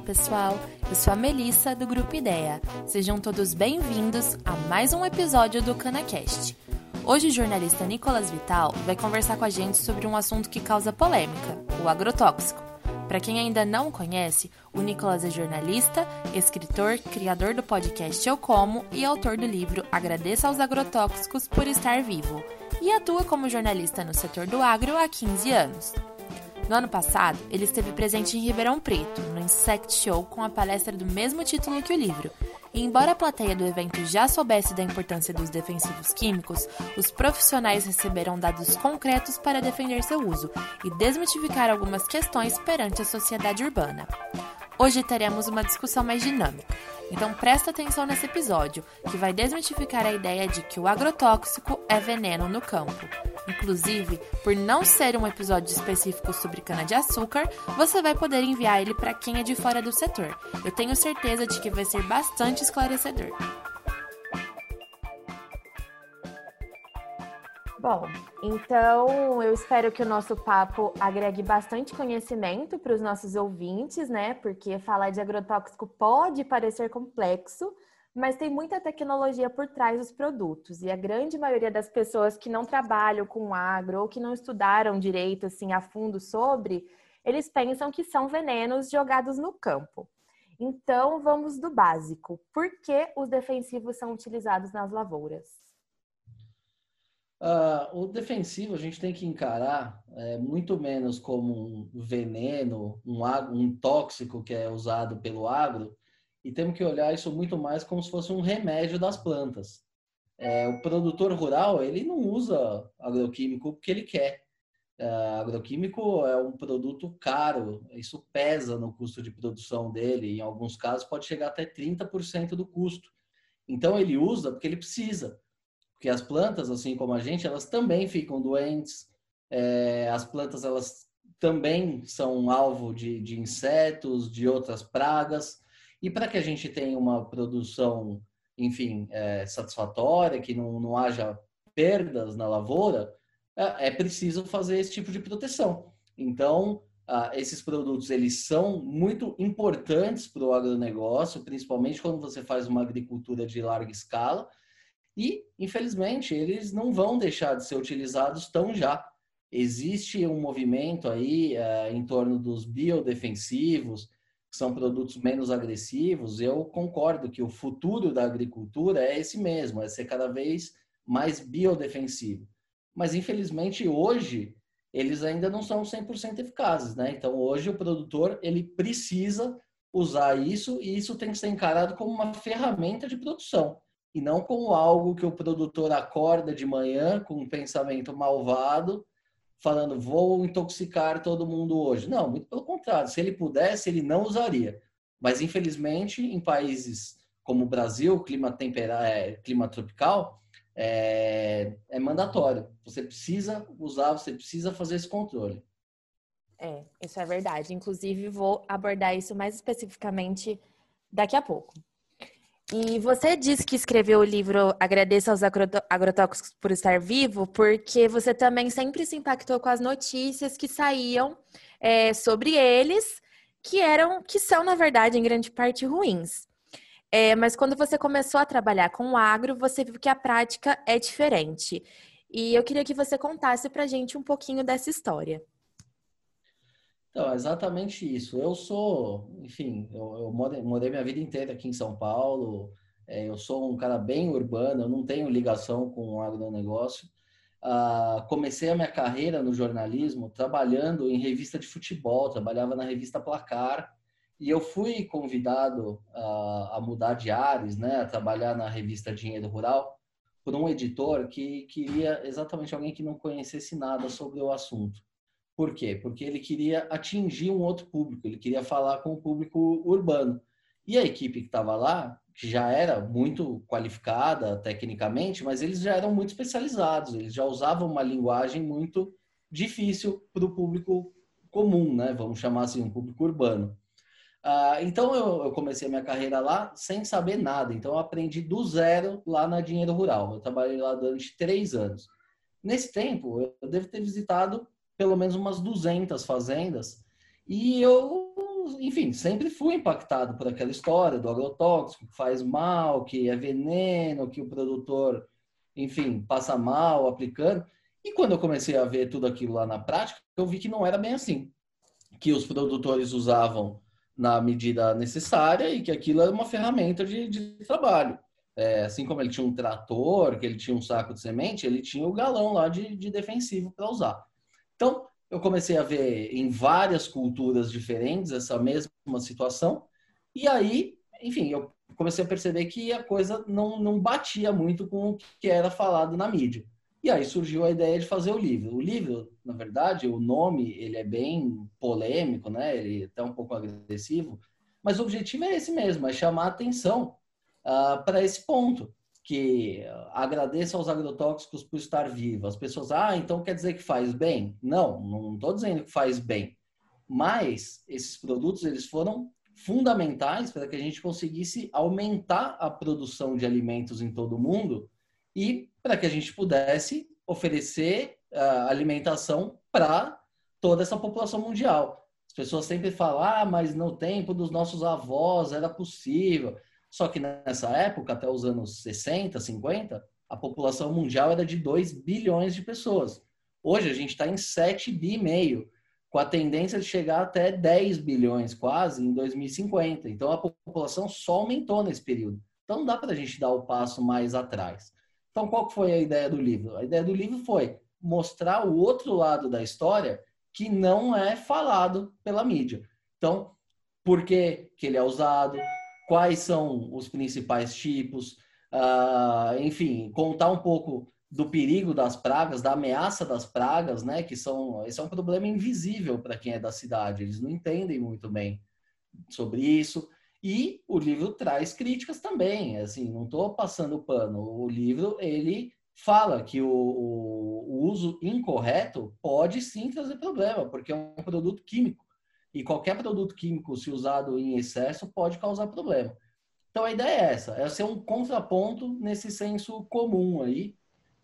pessoal! Eu sou a Melissa, do Grupo Ideia. Sejam todos bem-vindos a mais um episódio do CanaCast. Hoje o jornalista Nicolas Vital vai conversar com a gente sobre um assunto que causa polêmica, o agrotóxico. Para quem ainda não conhece, o Nicolas é jornalista, escritor, criador do podcast Eu Como e autor do livro Agradeça aos Agrotóxicos por Estar Vivo, e atua como jornalista no setor do agro há 15 anos. No ano passado, ele esteve presente em Ribeirão Preto, no Insect Show, com a palestra do mesmo título que o livro. E embora a plateia do evento já soubesse da importância dos defensivos químicos, os profissionais receberam dados concretos para defender seu uso e desmitificar algumas questões perante a sociedade urbana. Hoje teremos uma discussão mais dinâmica, então presta atenção nesse episódio, que vai desmitificar a ideia de que o agrotóxico é veneno no campo. Inclusive, por não ser um episódio específico sobre cana-de-açúcar, você vai poder enviar ele para quem é de fora do setor. Eu tenho certeza de que vai ser bastante esclarecedor. Bom, então eu espero que o nosso papo agregue bastante conhecimento para os nossos ouvintes, né? Porque falar de agrotóxico pode parecer complexo, mas tem muita tecnologia por trás dos produtos. E a grande maioria das pessoas que não trabalham com agro ou que não estudaram direito assim a fundo sobre, eles pensam que são venenos jogados no campo. Então, vamos do básico. Por que os defensivos são utilizados nas lavouras? Uh, o defensivo a gente tem que encarar é, muito menos como um veneno, um, um tóxico que é usado pelo agro, e temos que olhar isso muito mais como se fosse um remédio das plantas. É, o produtor rural ele não usa agroquímico porque ele quer. É, agroquímico é um produto caro, isso pesa no custo de produção dele, em alguns casos pode chegar até 30% do custo. Então ele usa porque ele precisa, porque as plantas, assim como a gente, elas também ficam doentes. É, as plantas elas também são alvo de, de insetos, de outras pragas. E para que a gente tenha uma produção, enfim, é, satisfatória, que não, não haja perdas na lavoura, é, é preciso fazer esse tipo de proteção. Então, ah, esses produtos eles são muito importantes para o agronegócio, principalmente quando você faz uma agricultura de larga escala. E, infelizmente, eles não vão deixar de ser utilizados tão já. Existe um movimento aí é, em torno dos biodefensivos, que são produtos menos agressivos, eu concordo que o futuro da agricultura é esse mesmo, é ser cada vez mais biodefensivo. Mas, infelizmente, hoje, eles ainda não são 100% eficazes, né? Então, hoje, o produtor, ele precisa usar isso e isso tem que ser encarado como uma ferramenta de produção e não como algo que o produtor acorda de manhã com um pensamento malvado falando vou intoxicar todo mundo hoje. Não, muito pelo contrário. Se ele pudesse, ele não usaria. Mas infelizmente, em países como o Brasil, clima temperado, é, clima tropical, é, é mandatório. Você precisa usar, você precisa fazer esse controle. É, isso é verdade. Inclusive, vou abordar isso mais especificamente daqui a pouco. E você disse que escreveu o livro Agradeça aos Agrotóxicos por Estar Vivo, porque você também sempre se impactou com as notícias que saíam é, sobre eles, que eram, que são, na verdade, em grande parte ruins. É, mas quando você começou a trabalhar com o agro, você viu que a prática é diferente. E eu queria que você contasse para a gente um pouquinho dessa história. Então, é exatamente isso. Eu sou, enfim, eu, eu morei, morei, minha vida inteira aqui em São Paulo. É, eu sou um cara bem urbano, eu não tenho ligação com o agronegócio. Ah, comecei a minha carreira no jornalismo trabalhando em revista de futebol, trabalhava na revista Placar. E eu fui convidado a, a mudar de ares, né, a trabalhar na revista Dinheiro Rural, por um editor que queria exatamente alguém que não conhecesse nada sobre o assunto. Por quê? Porque ele queria atingir um outro público, ele queria falar com o público urbano. E a equipe que estava lá, que já era muito qualificada tecnicamente, mas eles já eram muito especializados, eles já usavam uma linguagem muito difícil para o público comum, né? Vamos chamar assim, um público urbano. Ah, então eu, eu, comecei a minha carreira lá sem saber nada, então eu aprendi do zero lá na Dinheiro Rural. Eu trabalhei lá durante três anos. Nesse tempo, eu devo ter visitado pelo menos umas 200 fazendas. E eu enfim, sempre fui impactado por aquela história do agrotóxico que faz mal, que é veneno, que o produtor, enfim, passa mal aplicando. E quando eu comecei a ver tudo aquilo lá na prática, eu vi que não era bem assim. Que os produtores usavam na medida necessária e que aquilo era uma ferramenta de, de trabalho. É, assim como ele tinha um trator, que ele tinha um saco de semente, ele tinha o galão lá de, de defensivo para usar. Então, eu comecei a ver em várias culturas diferentes essa mesma situação, e aí, enfim, eu comecei a perceber que a coisa não, não batia muito com o que era falado na mídia. E aí surgiu a ideia de fazer o livro. O livro, na verdade, o nome, ele é bem polêmico, né? Ele é até um pouco agressivo, mas o objetivo é esse mesmo, é chamar atenção uh, para esse ponto, que agradeça aos agrotóxicos por estar vivo. As pessoas, ah, então quer dizer que faz bem? Não, não estou dizendo que faz bem. Mas esses produtos, eles foram fundamentais para que a gente conseguisse aumentar a produção de alimentos em todo o mundo e para que a gente pudesse oferecer uh, alimentação para toda essa população mundial. As pessoas sempre falam, ah, mas no tempo dos nossos avós era possível. Só que nessa época, até os anos 60, 50, a população mundial era de 2 bilhões de pessoas. Hoje a gente está em 7 bi e meio, com a tendência de chegar até 10 bilhões quase em 2050. Então a população só aumentou nesse período. Então não dá para a gente dar o passo mais atrás. Então qual foi a ideia do livro? A ideia do livro foi mostrar o outro lado da história que não é falado pela mídia. Então, por que, que ele é usado? Quais são os principais tipos, uh, enfim, contar um pouco do perigo das pragas, da ameaça das pragas, né? Que são, esse é um problema invisível para quem é da cidade, eles não entendem muito bem sobre isso. E o livro traz críticas também, assim, não estou passando pano. O livro, ele fala que o, o, uso incorreto pode sim trazer problema, porque é um produto químico e qualquer produto químico, se usado em excesso, pode causar problema. Então a ideia é essa, é ser um contraponto nesse senso comum aí,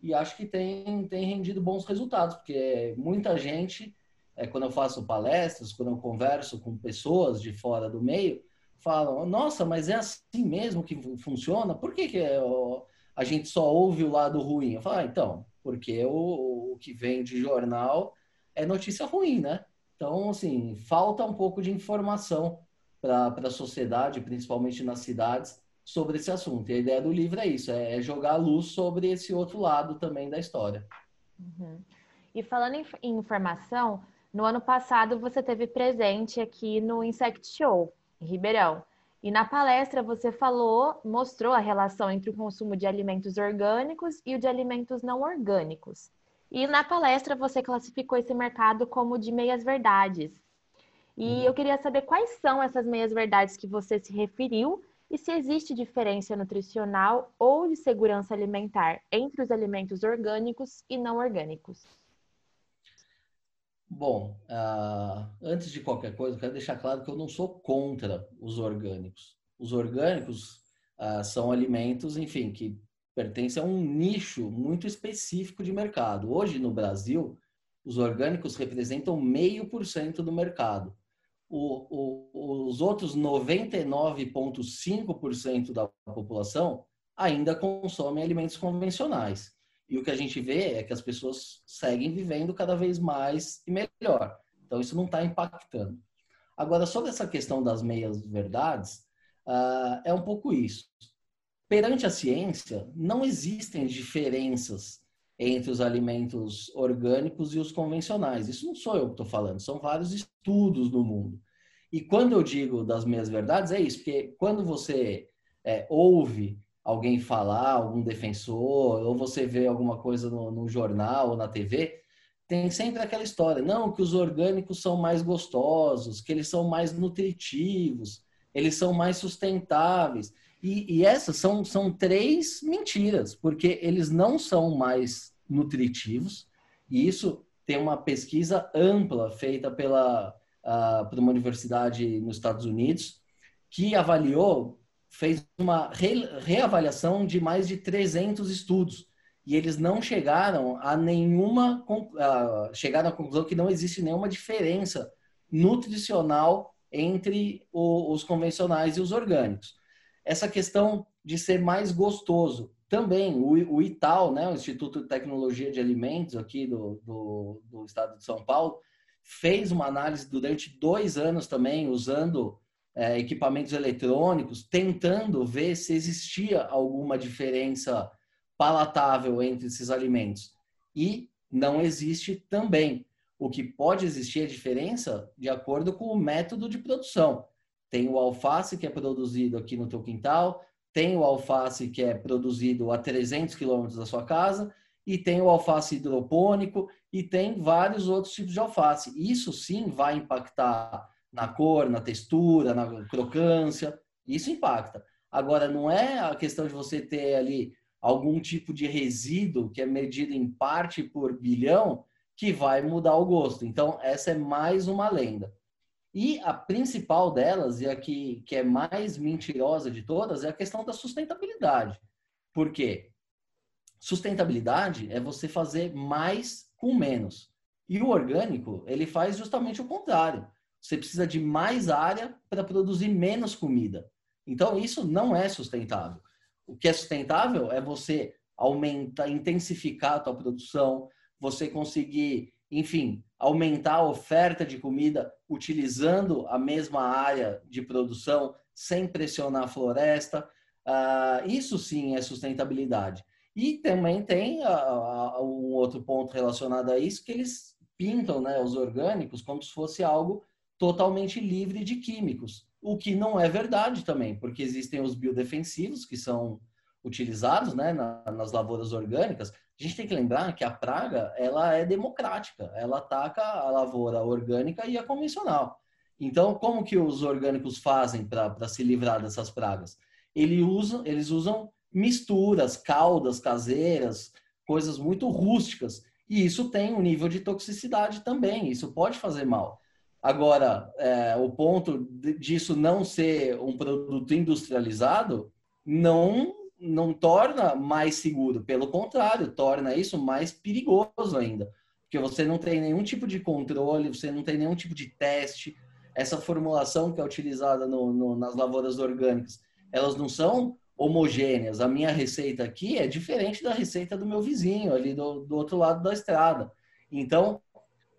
e acho que tem, tem rendido bons resultados, porque muita gente, é, quando eu faço palestras, quando eu converso com pessoas de fora do meio, falam, nossa, mas é assim mesmo que funciona? Por que, que é, a gente só ouve o lado ruim? Eu falo, ah, então, porque o, o que vem de jornal é notícia ruim, né? Então, assim, falta um pouco de informação para a sociedade, principalmente nas cidades, sobre esse assunto. E a ideia do livro é isso, é, é jogar luz sobre esse outro lado também da história. Uhum. E falando em, em informação, no ano passado você teve presente aqui no Insect Show, em Ribeirão. E na palestra você falou, mostrou a relação entre o consumo de alimentos orgânicos e o de alimentos não orgânicos. E na palestra você classificou esse mercado como de meias-verdades. E uhum. eu queria saber quais são essas meias-verdades que você se referiu e se existe diferença nutricional ou de segurança alimentar entre os alimentos orgânicos e não orgânicos. Bom, uh, antes de qualquer coisa, eu quero deixar claro que eu não sou contra os orgânicos. Os orgânicos uh, são alimentos, enfim, que pertence a um nicho muito específico de mercado. Hoje, no Brasil, os orgânicos representam meio por cento do mercado. O, o, os outros 99,5% da população ainda consomem alimentos convencionais. E o que a gente vê é que as pessoas seguem vivendo cada vez mais e melhor. Então, isso não está impactando. Agora, sobre essa questão das meias-verdades, uh, é um pouco isso perante a ciência, não existem diferenças entre os alimentos orgânicos e os convencionais. Isso não sou eu que estou falando, são vários estudos no mundo. E quando eu digo das minhas verdades, é isso, porque quando você é, ouve alguém falar, algum defensor, ou você vê alguma coisa no, no jornal ou na TV, tem sempre aquela história, não, que os orgânicos são mais gostosos, que eles são mais nutritivos, eles são mais sustentáveis. E, e, essas são, são três mentiras, porque eles não são mais nutritivos, e isso tem uma pesquisa ampla feita pela, uh, por uma universidade nos Estados Unidos, que avaliou, fez uma re, reavaliação de mais de 300 estudos, e eles não chegaram a nenhuma, uh, chegaram à conclusão que não existe nenhuma diferença nutricional entre o, os convencionais e os orgânicos. Essa questão de ser mais gostoso. Também, o, o ITAL, né, o Instituto de Tecnologia de Alimentos aqui do, do, do estado de São Paulo, fez uma análise durante dois anos também, usando é, equipamentos eletrônicos, tentando ver se existia alguma diferença palatável entre esses alimentos. E não existe também. O que pode existir é diferença de acordo com o método de produção. Tem o alface que é produzido aqui no teu quintal, tem o alface que é produzido a 300 quilômetros da sua casa, e tem o alface hidropônico, e tem vários outros tipos de alface. Isso sim vai impactar na cor, na textura, na crocância, isso impacta. Agora, não é a questão de você ter ali algum tipo de resíduo que é medido em parte por bilhão que vai mudar o gosto. Então, essa é mais uma lenda. E a principal delas, e a que, que é mais mentirosa de todas, é a questão da sustentabilidade. Por quê? Sustentabilidade é você fazer mais com menos. E o orgânico, ele faz justamente o contrário. Você precisa de mais área para produzir menos comida. Então, isso não é sustentável. O que é sustentável é você aumentar, intensificar a tua produção, você conseguir, enfim, aumentar a oferta de comida utilizando a mesma área de produção sem pressionar a floresta. Uh, isso sim é sustentabilidade. E também tem uh, um outro ponto relacionado a isso, que eles pintam né, os orgânicos como se fosse algo totalmente livre de químicos, o que não é verdade também, porque existem os biodefensivos que são utilizados né, nas lavouras orgânicas, a gente tem que lembrar que a praga ela é democrática, ela ataca a lavoura orgânica e a convencional. Então, como que os orgânicos fazem para se livrar dessas pragas? Eles usam, eles usam misturas, caudas caseiras, coisas muito rústicas. E isso tem um nível de toxicidade também, isso pode fazer mal. Agora, é, o ponto disso não ser um produto industrializado não não torna mais seguro, pelo contrário, torna isso mais perigoso ainda, porque você não tem nenhum tipo de controle, você não tem nenhum tipo de teste. Essa formulação que é utilizada no, no, nas lavouras orgânicas, elas não são homogêneas. A minha receita aqui é diferente da receita do meu vizinho ali do, do outro lado da estrada. Então,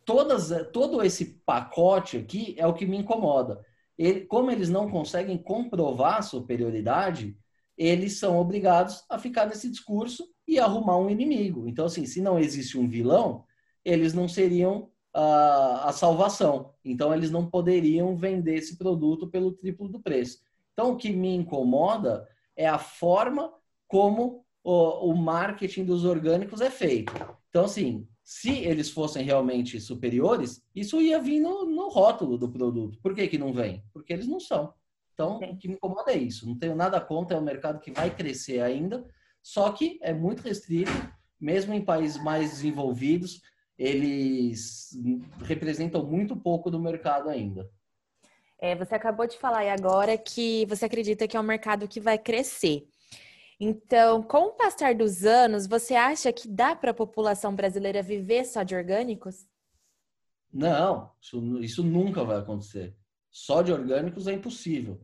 todas, todo esse pacote aqui é o que me incomoda. Ele, como eles não conseguem comprovar a superioridade, eles são obrigados a ficar nesse discurso e arrumar um inimigo. Então, assim, se não existe um vilão, eles não seriam a, a salvação. Então, eles não poderiam vender esse produto pelo triplo do preço. Então, o que me incomoda é a forma como o, o marketing dos orgânicos é feito. Então, assim, se eles fossem realmente superiores, isso ia vir no, no rótulo do produto. Por que, que não vem? Porque eles não são. Então, o que me incomoda é isso. Não tenho nada contra, é um mercado que vai crescer ainda, só que é muito restrito, mesmo em países mais desenvolvidos, eles representam muito pouco do mercado ainda. É, você acabou de falar agora que você acredita que é um mercado que vai crescer. Então, com o passar dos anos, você acha que dá para a população brasileira viver só de orgânicos? Não, isso, isso nunca vai acontecer. Só de orgânicos é impossível.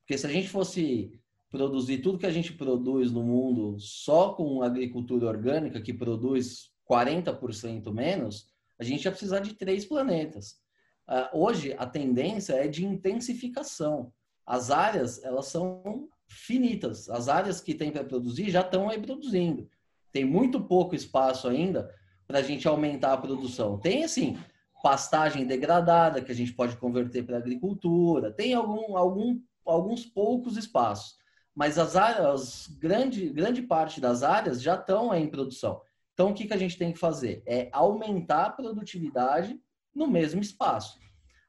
Porque se a gente fosse produzir tudo que a gente produz no mundo só com agricultura orgânica, que produz 40% menos, a gente ia precisar de três planetas. Uh, hoje, a tendência é de intensificação. As áreas, elas são finitas. As áreas que tem para produzir já estão aí produzindo. Tem muito pouco espaço ainda para a gente aumentar a produção. Tem, assim, pastagem degradada que a gente pode converter para agricultura, tem algum, algum, alguns poucos espaços, mas as áreas, grande, grande parte das áreas já estão em produção. Então, o que, que a gente tem que fazer? É aumentar a produtividade no mesmo espaço.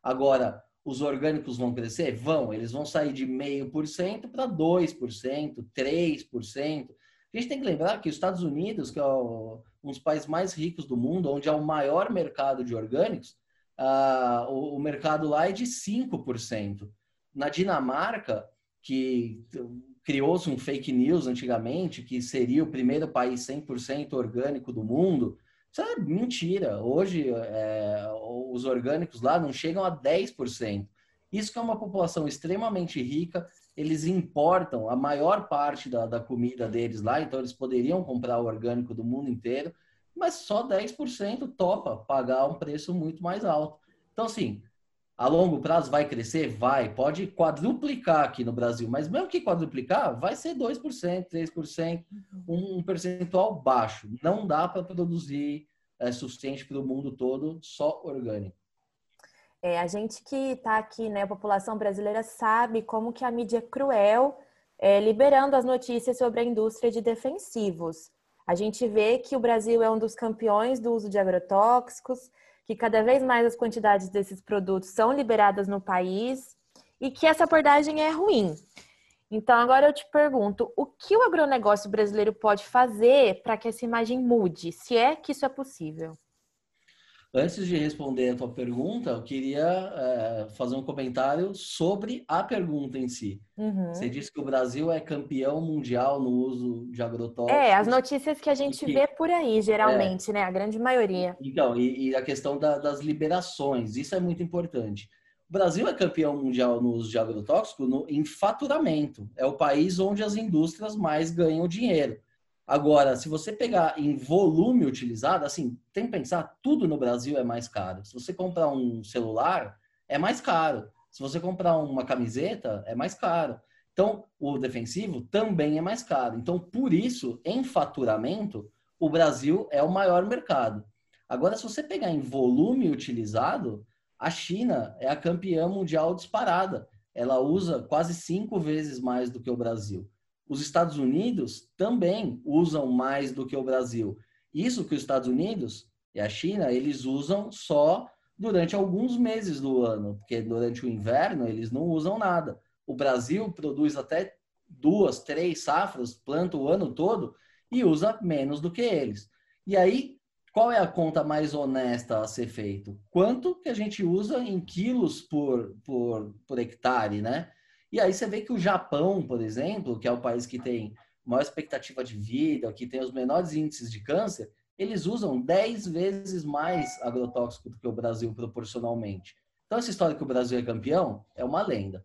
Agora, os orgânicos vão crescer? Vão, eles vão sair de 0,5% para 2%, 3%. A gente tem que lembrar que os Estados Unidos, que é o, um dos países mais ricos do mundo, onde há o maior mercado de orgânicos, uh, o, o, mercado lá é de 5%. Na Dinamarca, que criou-se um fake news antigamente, que seria o primeiro país 100% orgânico do mundo, isso é mentira. Hoje, é, os orgânicos lá não chegam a 10%. Isso que é uma população extremamente rica, eles importam a maior parte da, da comida deles lá, então eles poderiam comprar o orgânico do mundo inteiro, mas só 10% topa pagar um preço muito mais alto. Então, assim, a longo prazo vai crescer? Vai. Pode quadruplicar aqui no Brasil, mas mesmo que quadruplicar, vai ser 2%, 3%, um percentual baixo. Não dá para produzir é, suficiente para o mundo todo só orgânico. É, a gente que está aqui, né, a população brasileira sabe como que a mídia é cruel, é, liberando as notícias sobre a indústria de defensivos. A gente vê que o Brasil é um dos campeões do uso de agrotóxicos, que cada vez mais as quantidades desses produtos são liberadas no país e que essa abordagem é ruim. Então, agora eu te pergunto, o que o agronegócio brasileiro pode fazer para que essa imagem mude, se é que isso é possível? Antes de responder a tua pergunta, eu queria é, fazer um comentário sobre a pergunta em si. Uhum. Você disse que o Brasil é campeão mundial no uso de agrotóxicos. É, as notícias que a gente que, vê por aí, geralmente, é, né? A grande maioria. Então, e, e a questão da, das liberações, isso é muito importante. O Brasil é campeão mundial no uso de agrotóxico no, em faturamento. É o país onde as indústrias mais ganham dinheiro. Agora, se você pegar em volume utilizado, assim, tem que pensar, tudo no Brasil é mais caro. Se você comprar um celular, é mais caro. Se você comprar uma camiseta, é mais caro. Então, o defensivo também é mais caro. Então, por isso, em faturamento, o Brasil é o maior mercado. Agora, se você pegar em volume utilizado, a China é a campeã mundial disparada. Ela usa quase cinco vezes mais do que o Brasil. Os Estados Unidos também usam mais do que o Brasil. Isso que os Estados Unidos e a China, eles usam só durante alguns meses do ano, porque durante o inverno eles não usam nada. O Brasil produz até duas, três safras, planta o ano todo e usa menos do que eles. E aí, qual é a conta mais honesta a ser feito? Quanto que a gente usa em quilos por, por, por hectare, né? E aí você vê que o Japão, por exemplo, que é o país que tem maior expectativa de vida, que tem os menores índices de câncer, eles usam 10 vezes mais agrotóxico do que o Brasil proporcionalmente. Então, essa história que o Brasil é campeão é uma lenda.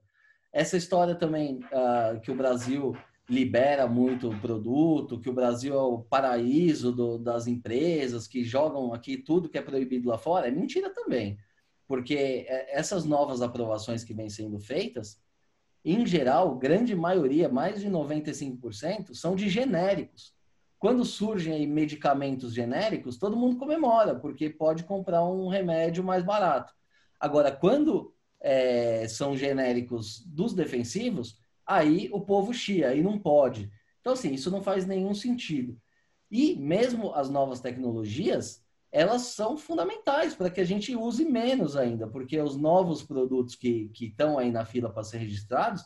Essa história também uh, que o Brasil libera muito produto, que o Brasil é o paraíso do, das empresas que jogam aqui tudo que é proibido lá fora, é mentira também. Porque é, essas novas aprovações que vêm sendo feitas, em geral, grande maioria, mais de 95%, são de genéricos. Quando surgem medicamentos genéricos, todo mundo comemora, porque pode comprar um remédio mais barato. Agora, quando é, são genéricos dos defensivos, aí o povo chia, aí não pode. Então, assim, isso não faz nenhum sentido. E mesmo as novas tecnologias, elas são fundamentais para que a gente use menos ainda, porque os novos produtos que, estão aí na fila para ser registrados,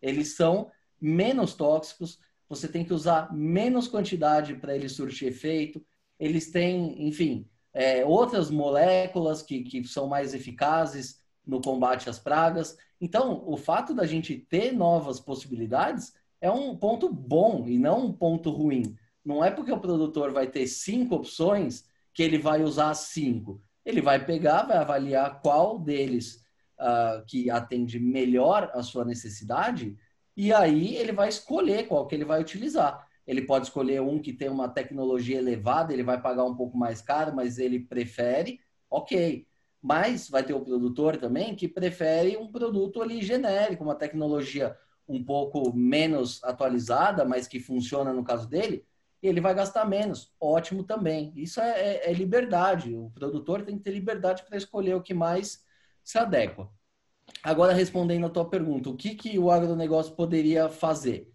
eles são menos tóxicos, você tem que usar menos quantidade para eles surtir efeito, eles têm, enfim, é, outras moléculas que, que são mais eficazes no combate às pragas. Então, o fato da gente ter novas possibilidades é um ponto bom e não um ponto ruim. Não é porque o produtor vai ter cinco opções que ele vai usar cinco. Ele vai pegar, vai avaliar qual deles uh, que atende melhor a sua necessidade e aí ele vai escolher qual que ele vai utilizar. Ele pode escolher um que tem uma tecnologia elevada, ele vai pagar um pouco mais caro, mas ele prefere, ok. Mas vai ter o produtor também que prefere um produto ali genérico, uma tecnologia um pouco menos atualizada, mas que funciona no caso dele, ele vai gastar menos. Ótimo também. Isso é, é, é liberdade. O produtor tem que ter liberdade para escolher o que mais se adequa. Agora, respondendo a tua pergunta, o que, que o agronegócio poderia fazer?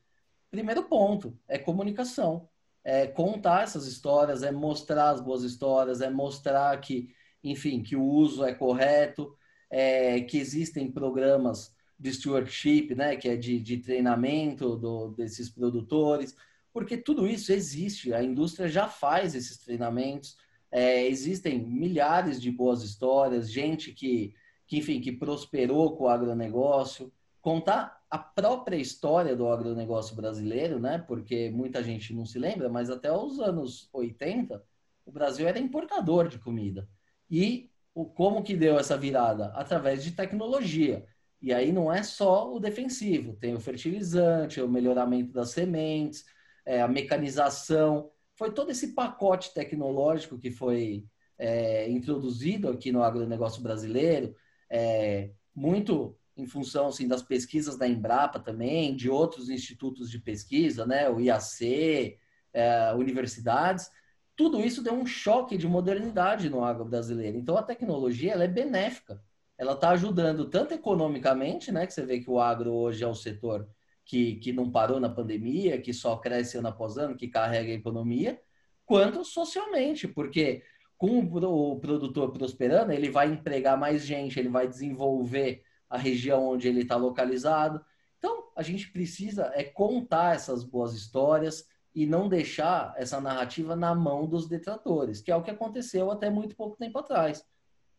Primeiro ponto é comunicação. É contar essas histórias, é mostrar as boas histórias, é mostrar que, enfim, que o uso é correto, é, que existem programas de stewardship, né, que é de, de treinamento do, desses produtores, porque tudo isso existe, a indústria já faz esses treinamentos, é, existem milhares de boas histórias, gente que, que, enfim, que prosperou com o agronegócio, contar a própria história do agronegócio brasileiro, né? Porque muita gente não se lembra, mas até os anos 80, o Brasil era importador de comida. E o, como que deu essa virada? Através de tecnologia. E aí não é só o defensivo, tem o fertilizante, o melhoramento das sementes, é, a mecanização. Foi todo esse pacote tecnológico que foi é, introduzido aqui no agronegócio brasileiro, é, muito em função assim, das pesquisas da Embrapa também, de outros institutos de pesquisa, né, o IAC, é, universidades, tudo isso deu um choque de modernidade no agro brasileiro. Então, a tecnologia ela é benéfica. Ela está ajudando tanto economicamente, né, que você vê que o agro hoje é o setor que, que não parou na pandemia, que só cresce ano após ano, que carrega a economia, quanto socialmente, porque com o produtor prosperando, ele vai empregar mais gente, ele vai desenvolver a região onde ele está localizado. Então, a gente precisa é contar essas boas histórias e não deixar essa narrativa na mão dos detratores, que é o que aconteceu até muito pouco tempo atrás.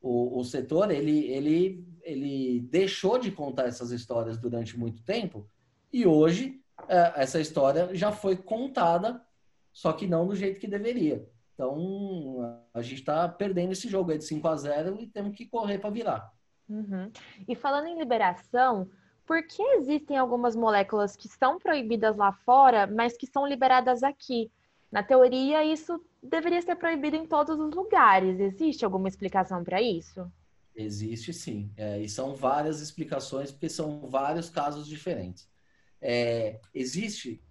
O, o setor ele, ele, ele deixou de contar essas histórias durante muito tempo e hoje é, essa história já foi contada, só que não do jeito que deveria. Então a gente está perdendo esse jogo aí de 5 a 0 e temos que correr para virar. Uhum. E falando em liberação, por que existem algumas moléculas que são proibidas lá fora, mas que são liberadas aqui? Na teoria, isso deveria ser proibido em todos os lugares. Existe alguma explicação para isso? Existe sim. É, e são várias explicações, porque são vários casos diferentes. É, existe,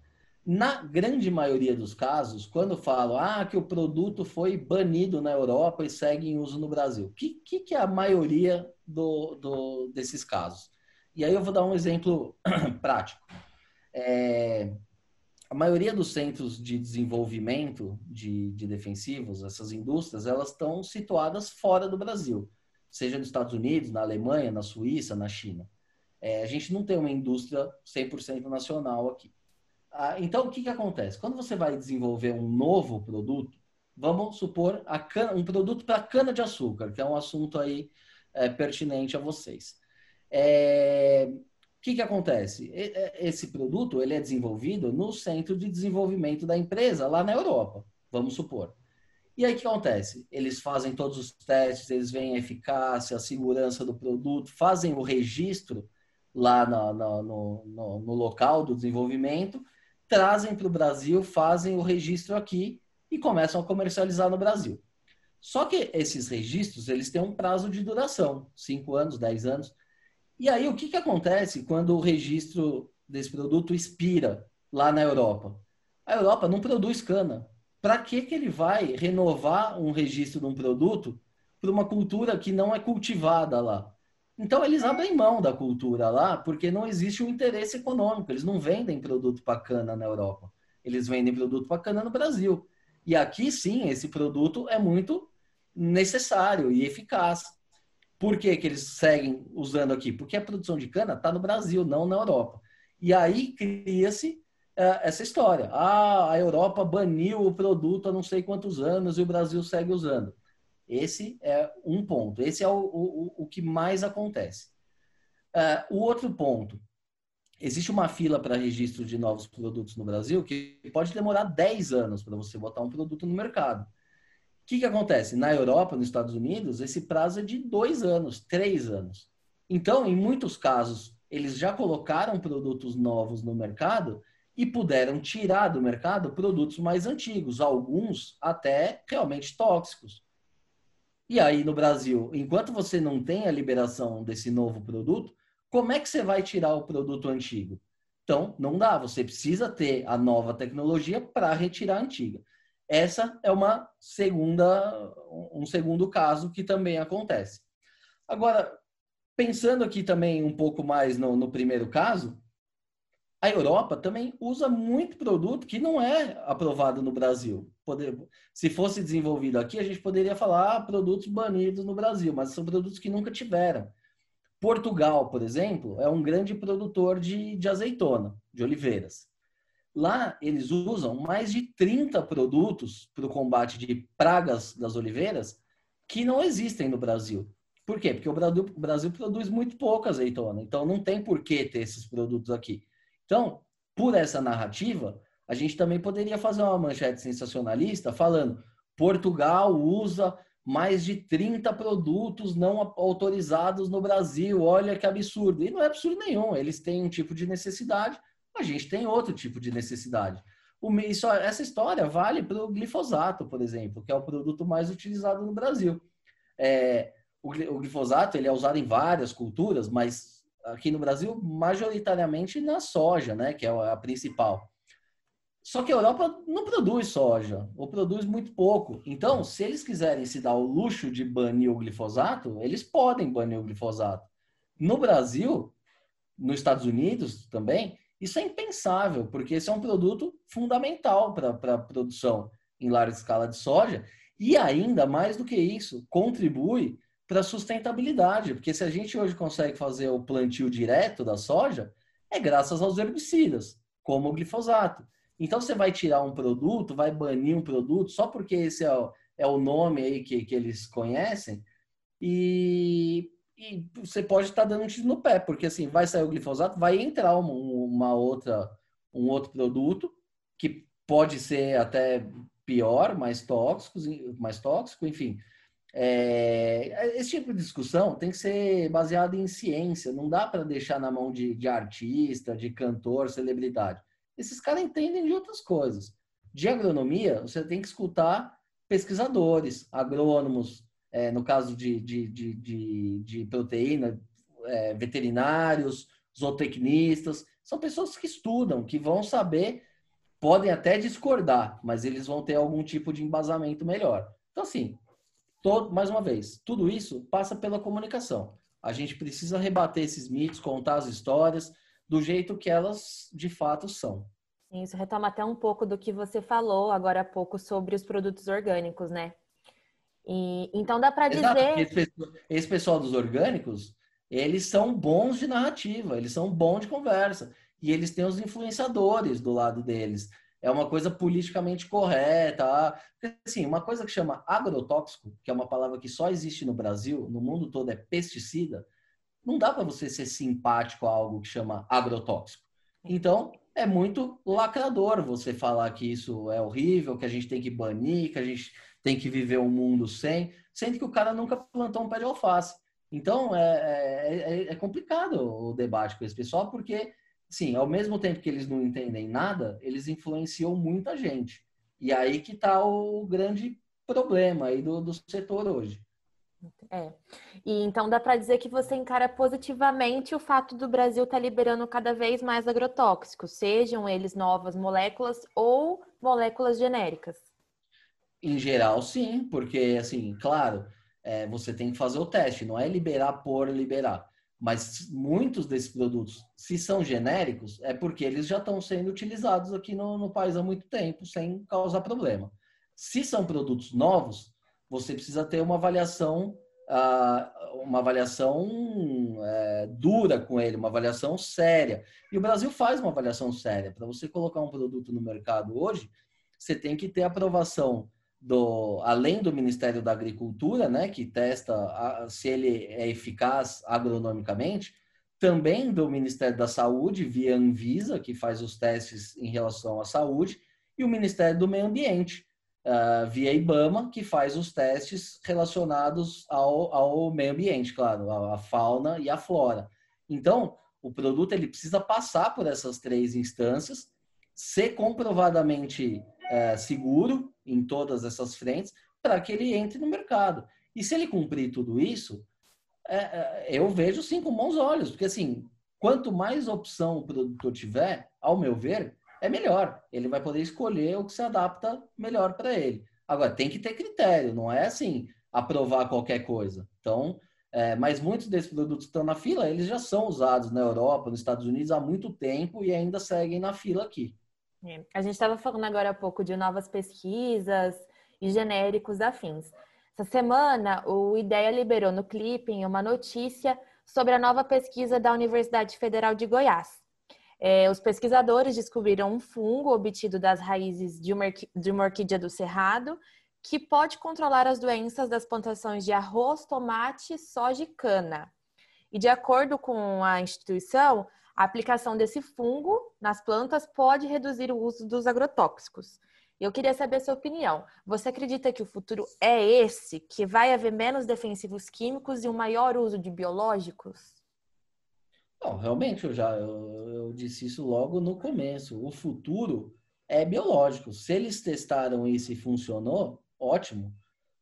na grande maioria dos casos, quando falo ah, que o produto foi banido na Europa e segue em uso no Brasil, o que, que, que, é a maioria do, do, desses casos? E aí eu vou dar um exemplo prático. É, a maioria dos centros de desenvolvimento de, de, defensivos, essas indústrias, elas estão situadas fora do Brasil, seja nos Estados Unidos, na Alemanha, na Suíça, na China. É, a gente não tem uma indústria 100% nacional aqui. Ah, então, o que, que acontece? Quando você vai desenvolver um novo produto, vamos supor cana, um produto para cana-de-açúcar, que é um assunto aí é, pertinente a vocês. É, o que, que acontece? Esse produto ele é desenvolvido no centro de desenvolvimento da empresa, lá na Europa, vamos supor. E aí o que acontece? Eles fazem todos os testes, eles veem a eficácia, a segurança do produto, fazem o registro lá no, no, no, no local do desenvolvimento, trazem para o Brasil, fazem o registro aqui e começam a comercializar no Brasil. Só que esses registros, eles têm um prazo de duração, 5 anos, 10 anos. E aí, o que, que acontece quando o registro desse produto expira lá na Europa? A Europa não produz cana. Para que, que ele vai renovar um registro de um produto para uma cultura que não é cultivada lá? Então, eles abrem mão da cultura lá porque não existe um interesse econômico. Eles não vendem produto para cana na Europa. Eles vendem produto para cana no Brasil. E aqui, sim, esse produto é muito necessário e eficaz. Por que, que eles seguem usando aqui? Porque a produção de cana está no Brasil, não na Europa. E aí cria-se uh, essa história. Ah, a Europa baniu o produto há não sei quantos anos e o Brasil segue usando. Esse é um ponto. Esse é o, o, o que mais acontece. Uh, o outro ponto. Existe uma fila para registro de novos produtos no Brasil que pode demorar 10 anos para você botar um produto no mercado. O que, que acontece? Na Europa, nos Estados Unidos, esse prazo é de dois anos, três anos. Então, em muitos casos, eles já colocaram produtos novos no mercado e puderam tirar do mercado produtos mais antigos, alguns até realmente tóxicos. E aí, no Brasil, enquanto você não tem a liberação desse novo produto, como é que você vai tirar o produto antigo? Então, não dá. Você precisa ter a nova tecnologia para retirar a antiga. Essa é uma segunda, um segundo caso que também acontece. Agora, pensando aqui também um pouco mais no, no primeiro caso, a Europa também usa muito produto que não é aprovado no Brasil. Poder, se fosse desenvolvido aqui, a gente poderia falar produtos banidos no Brasil, mas são produtos que nunca tiveram. Portugal, por exemplo, é um grande produtor de, de azeitona, de oliveiras. Lá eles usam mais de 30 produtos para o combate de pragas das oliveiras que não existem no Brasil. Por quê? Porque o Brasil, o Brasil produz muito pouca azeitona, então não tem por que ter esses produtos aqui. Então, por essa narrativa, a gente também poderia fazer uma manchete sensacionalista falando Portugal usa mais de 30 produtos não autorizados no Brasil. Olha que absurdo. E não é absurdo nenhum. Eles têm um tipo de necessidade, a gente tem outro tipo de necessidade. Isso, essa história vale para o glifosato, por exemplo, que é o produto mais utilizado no Brasil. É, o, glifosato ele é usado em várias culturas, mas aqui no Brasil, majoritariamente na soja, né, que é a principal. Só que a Europa não produz soja, ou produz muito pouco. Então, se eles quiserem se dar o luxo de banir o glifosato, eles podem banir o glifosato. No Brasil, nos Estados Unidos também, isso é impensável, porque esse é um produto fundamental para a produção em larga escala de soja. E ainda mais do que isso, contribui para sustentabilidade, porque se a gente hoje consegue fazer o plantio direto da soja, é graças aos herbicidas, como o glifosato. Então você vai tirar um produto, vai banir um produto só porque esse é o, é o nome aí que, que eles conhecem e, e você pode estar dando um tiro no pé, porque assim, vai sair o glifosato, vai entrar uma, uma outra, um outro produto que pode ser até pior, mais tóxico, mais tóxico, enfim. É, esse tipo de discussão tem que ser baseado em ciência, não dá para deixar na mão de, de artista, de cantor, celebridade esses caras entendem de outras coisas. De agronomia, você tem que escutar pesquisadores, agrônomos, é, no caso de, de, de, de, de proteína, é, veterinários, zootecnistas, são pessoas que estudam, que vão saber, podem até discordar, mas eles vão ter algum tipo de embasamento melhor. Então, assim, todo, mais uma vez, tudo isso passa pela comunicação. A gente precisa rebater esses mitos, contar as histórias, do jeito que elas de fato são. Isso retoma até um pouco do que você falou agora há pouco sobre os produtos orgânicos, né? E, então dá para dizer. Esse pessoal, esse pessoal dos orgânicos, eles são bons de narrativa, eles são bons de conversa. E eles têm os influenciadores do lado deles. É uma coisa politicamente correta. Assim, uma coisa que chama agrotóxico, que é uma palavra que só existe no Brasil, no mundo todo é pesticida, não dá para você ser simpático a algo que chama agrotóxico. Então, é muito lacrador você falar que isso é horrível, que a gente tem que banir, que a gente tem que viver um mundo sem, sendo que o cara nunca plantou um pé de alface. Então, é, é, é, é complicado o debate com esse pessoal, porque, sim, ao mesmo tempo que eles não entendem nada, eles influenciam muita gente. E aí que está o grande problema aí do, do setor hoje. É. E então dá para dizer que você encara positivamente o fato do Brasil estar tá liberando cada vez mais agrotóxicos, sejam eles novas moléculas ou moléculas genéricas. Em geral, sim, porque assim, claro, é, você tem que fazer o teste, não é liberar por liberar. Mas muitos desses produtos, se são genéricos, é porque eles já estão sendo utilizados aqui no, no país há muito tempo, sem causar problema. Se são produtos novos, você precisa ter uma avaliação, uh, uma avaliação uh, dura com ele, uma avaliação séria. E o Brasil faz uma avaliação séria. Para você colocar um produto no mercado hoje, você tem que ter aprovação do, além do Ministério da Agricultura, né, que testa a, se ele é eficaz agronomicamente, também do Ministério da Saúde, via Anvisa, que faz os testes em relação à saúde, e o Ministério do Meio Ambiente, uh, via IBAMA, que faz os testes relacionados ao, ao meio ambiente, claro, a fauna e a flora. Então, o produto ele precisa passar por essas três instâncias, ser comprovadamente uh, seguro em todas essas frentes, para que ele entre no mercado. E se ele cumprir tudo isso, é, é, eu vejo sim com bons olhos, porque assim, quanto mais opção o produtor tiver, ao meu ver, é melhor. Ele vai poder escolher o que se adapta melhor para ele. Agora, tem que ter critério, não é assim, aprovar qualquer coisa. Então, é, mas muitos desses produtos estão na fila, eles já são usados na Europa, nos Estados Unidos há muito tempo e ainda seguem na fila aqui. A gente estava falando agora há pouco de novas pesquisas e genéricos afins. Essa semana, o IDEA liberou no Clipping uma notícia sobre a nova pesquisa da Universidade Federal de Goiás. É, os pesquisadores descobriram um fungo obtido das raízes de uma, de uma orquídea do cerrado que pode controlar as doenças das plantações de arroz, tomate, soja e cana. E de acordo com a instituição, a aplicação desse fungo nas plantas pode reduzir o uso dos agrotóxicos. Eu queria saber a sua opinião. Você acredita que o futuro é esse, que vai haver menos defensivos químicos e um maior uso de biológicos? Não, realmente, eu já eu, eu disse isso logo no começo. O futuro é biológico. Se eles testaram isso e funcionou, ótimo,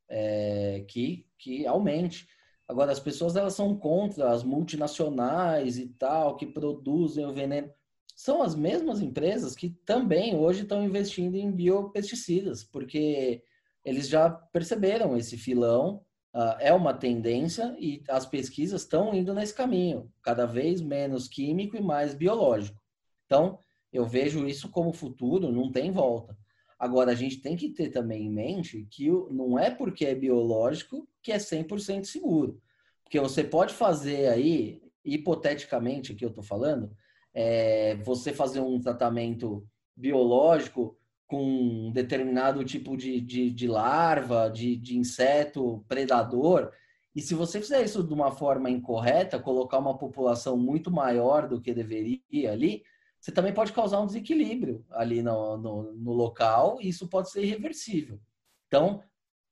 é, que, que aumente. Agora, as pessoas elas são contra as multinacionais e tal, que produzem o veneno são as mesmas empresas que também hoje estão investindo em biopesticidas, porque eles já perceberam esse filão, uh, é uma tendência e as pesquisas estão indo nesse caminho, cada vez menos químico e mais biológico. Então, eu vejo isso como futuro, não tem volta. Agora, a gente tem que ter também em mente que não é porque é biológico que é 100% seguro. Porque você pode fazer aí, hipoteticamente, que eu estou falando, é, você fazer um tratamento biológico com um determinado tipo de, de, de larva, de, de inseto predador, e se você fizer isso de uma forma incorreta, colocar uma população muito maior do que deveria ali, você também pode causar um desequilíbrio ali no, no, no, local e isso pode ser irreversível. Então,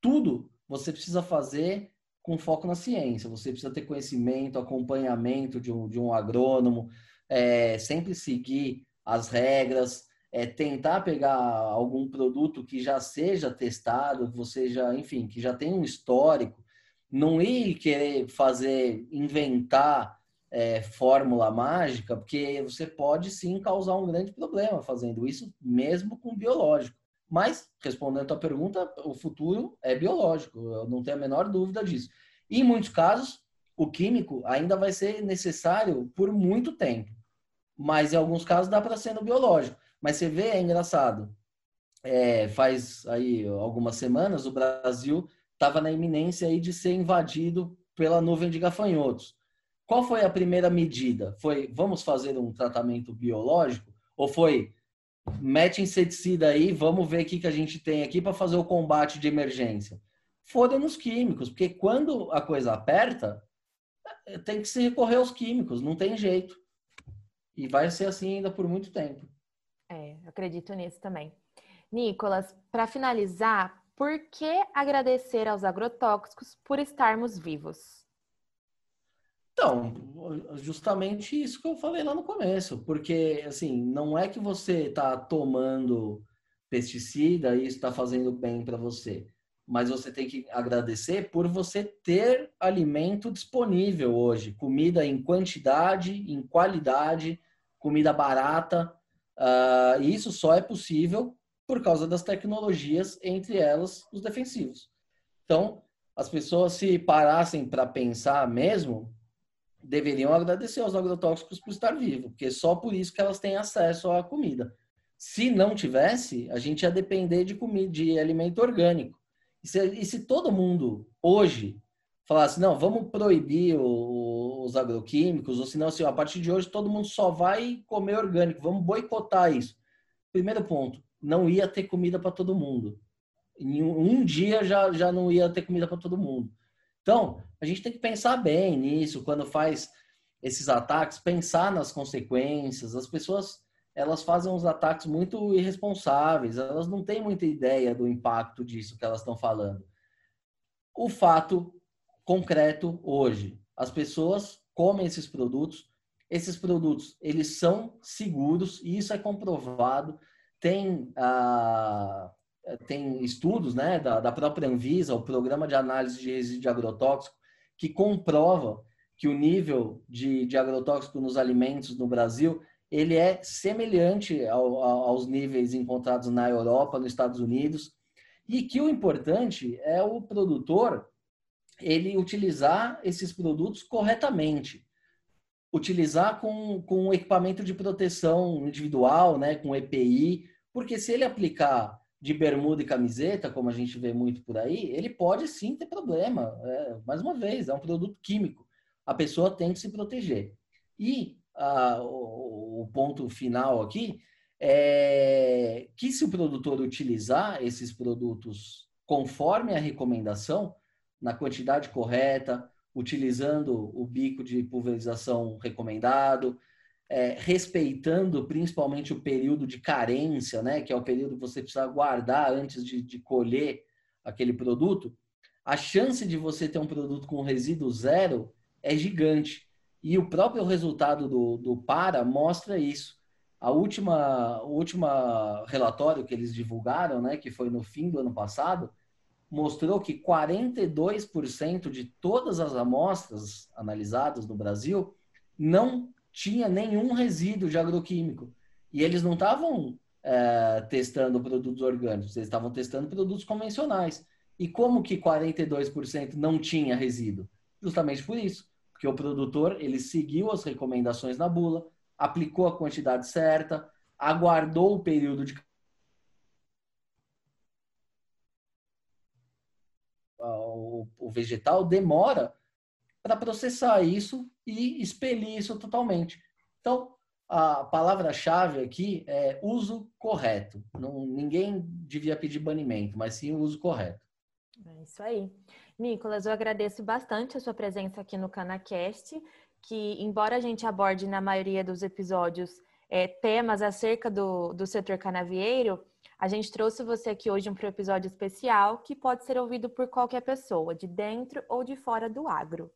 tudo você precisa fazer com foco na ciência. Você precisa ter conhecimento, acompanhamento de um, de um agrônomo, é, sempre seguir as regras, é, tentar pegar algum produto que já seja testado, você já, enfim, que já tem um histórico, não ir querer fazer, inventar é, fórmula mágica, porque você pode sim causar um grande problema fazendo isso, mesmo com biológico. Mas, respondendo a pergunta, o futuro é biológico, eu não tenho a menor dúvida disso. E, em muitos casos, o químico ainda vai ser necessário por muito tempo mas em alguns casos dá para ser no biológico. Mas você vê, é engraçado. É, faz aí algumas semanas o Brasil estava na iminência aí de ser invadido pela nuvem de gafanhotos. Qual foi a primeira medida? Foi vamos fazer um tratamento biológico? Ou foi mete inseticida aí, vamos ver o que, a gente tem aqui para fazer o combate de emergência? Foram nos químicos, porque quando a coisa aperta, tem que se recorrer aos químicos, não tem jeito. E vai ser assim ainda por muito tempo. É, acredito nisso também. Nicolas, para finalizar, por que agradecer aos agrotóxicos por estarmos vivos? Então, justamente isso que eu falei lá no começo, porque assim, não é que você está tomando pesticida e isso está fazendo bem para você, mas você tem que agradecer por você ter alimento disponível hoje, comida em quantidade, em qualidade, comida barata. Uh, e isso só é possível por causa das tecnologias, entre elas os defensivos. Então, as pessoas se parassem para pensar mesmo, deveriam agradecer aos agrotóxicos por estar vivo, porque só por isso que elas têm acesso à comida. Se não tivesse, a gente ia depender de comida, de alimento orgânico. E se, e se todo mundo hoje falasse, não, vamos proibir o, os agroquímicos, ou senão, assim, a partir de hoje todo mundo só vai comer orgânico, vamos boicotar isso. Primeiro ponto, não ia ter comida para todo mundo. Em um, um, dia já, já não ia ter comida para todo mundo. Então, a gente tem que pensar bem nisso, quando faz esses ataques, pensar nas consequências. As pessoas, elas fazem uns ataques muito irresponsáveis, elas não têm muita ideia do impacto disso que elas estão falando. O fato concreto hoje. As pessoas comem esses produtos, esses produtos eles são seguros e isso é comprovado. Tem, ah, tem estudos né, da, da própria Anvisa, o Programa de Análise de Resíduo Agrotóxico, que comprova que o nível de, de agrotóxico nos alimentos no Brasil ele é semelhante ao, aos níveis encontrados na Europa, nos Estados Unidos, e que o importante é o produtor ele utilizar esses produtos corretamente. Utilizar com, com equipamento de proteção individual, né, com EPI, porque se ele aplicar de bermuda e camiseta, como a gente vê muito por aí, ele pode sim ter problema. É, mais uma vez, é um produto químico. A pessoa tem que se proteger. E ah, o, o ponto final aqui é que se o produtor utilizar esses produtos conforme a recomendação, na quantidade correta, utilizando o bico de pulverização recomendado, é, respeitando principalmente o período de carência, né, que é o período que você precisa guardar antes de, de colher aquele produto, a chance de você ter um produto com resíduo zero é gigante. E o próprio resultado do, do PARA mostra isso. A última, o último relatório que eles divulgaram, né, que foi no fim do ano passado, mostrou que 42% de todas as amostras analisadas no Brasil não tinha nenhum resíduo de agroquímico. E eles não estavam é, testando produtos orgânicos, eles estavam testando produtos convencionais. E como que 42% não tinha resíduo? Justamente por isso, porque o produtor ele seguiu as recomendações na bula, aplicou a quantidade certa, aguardou o período de o, o vegetal demora para processar isso e expelir isso totalmente. Então, a palavra-chave aqui é uso correto. Não, ninguém devia pedir banimento, mas sim o uso correto. É isso aí. Nicolas, eu agradeço bastante a sua presença aqui no CanaCast, que embora a gente aborde na maioria dos episódios é, temas acerca do, do setor canavieiro, a gente trouxe você aqui hoje para um episódio especial que pode ser ouvido por qualquer pessoa, de dentro ou de fora do agro.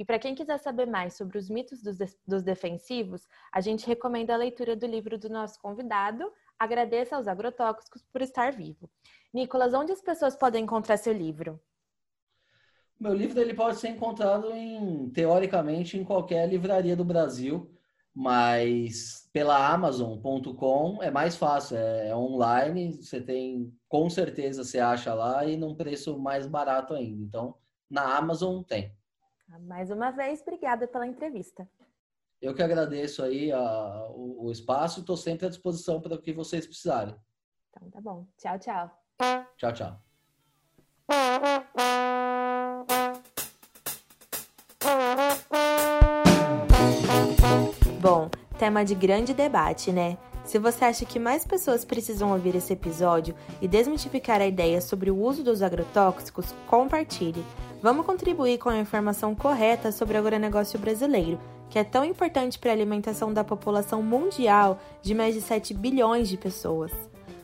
E para quem quiser saber mais sobre os mitos dos, dos defensivos, a gente recomenda a leitura do livro do nosso convidado. Agradeço aos agrotóxicos por estar vivo. Nicolas, onde as pessoas podem encontrar seu livro? Meu livro ele pode ser encontrado em, teoricamente, em qualquer livraria do Brasil, mas pela Amazon.com é mais fácil, é, é online, você tem, com certeza você acha lá e num preço mais barato ainda. Então, na Amazon tem. Mais uma vez, obrigada pela entrevista. Eu que agradeço aí a, o, o espaço, estou sempre à disposição para o que vocês precisarem. Então tá bom. Tchau, tchau. Tchau, tchau. Bom, tema de grande debate, né? Se você acha que mais pessoas precisam ouvir esse episódio e desmistificar a ideia sobre o uso dos agrotóxicos, compartilhe. Vamos contribuir com a informação correta sobre o agronegócio brasileiro, que é tão importante para a alimentação da população mundial de mais de 7 bilhões de pessoas.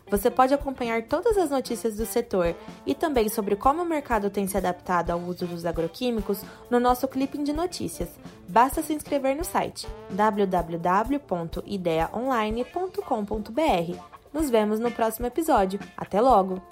Você pode acompanhar todas as notícias do setor e também sobre como o mercado tem se adaptado ao uso dos agroquímicos no nosso clipping de notícias. Basta se inscrever no site www.ideaonline.com.br. Nos vemos no próximo episódio. Até logo!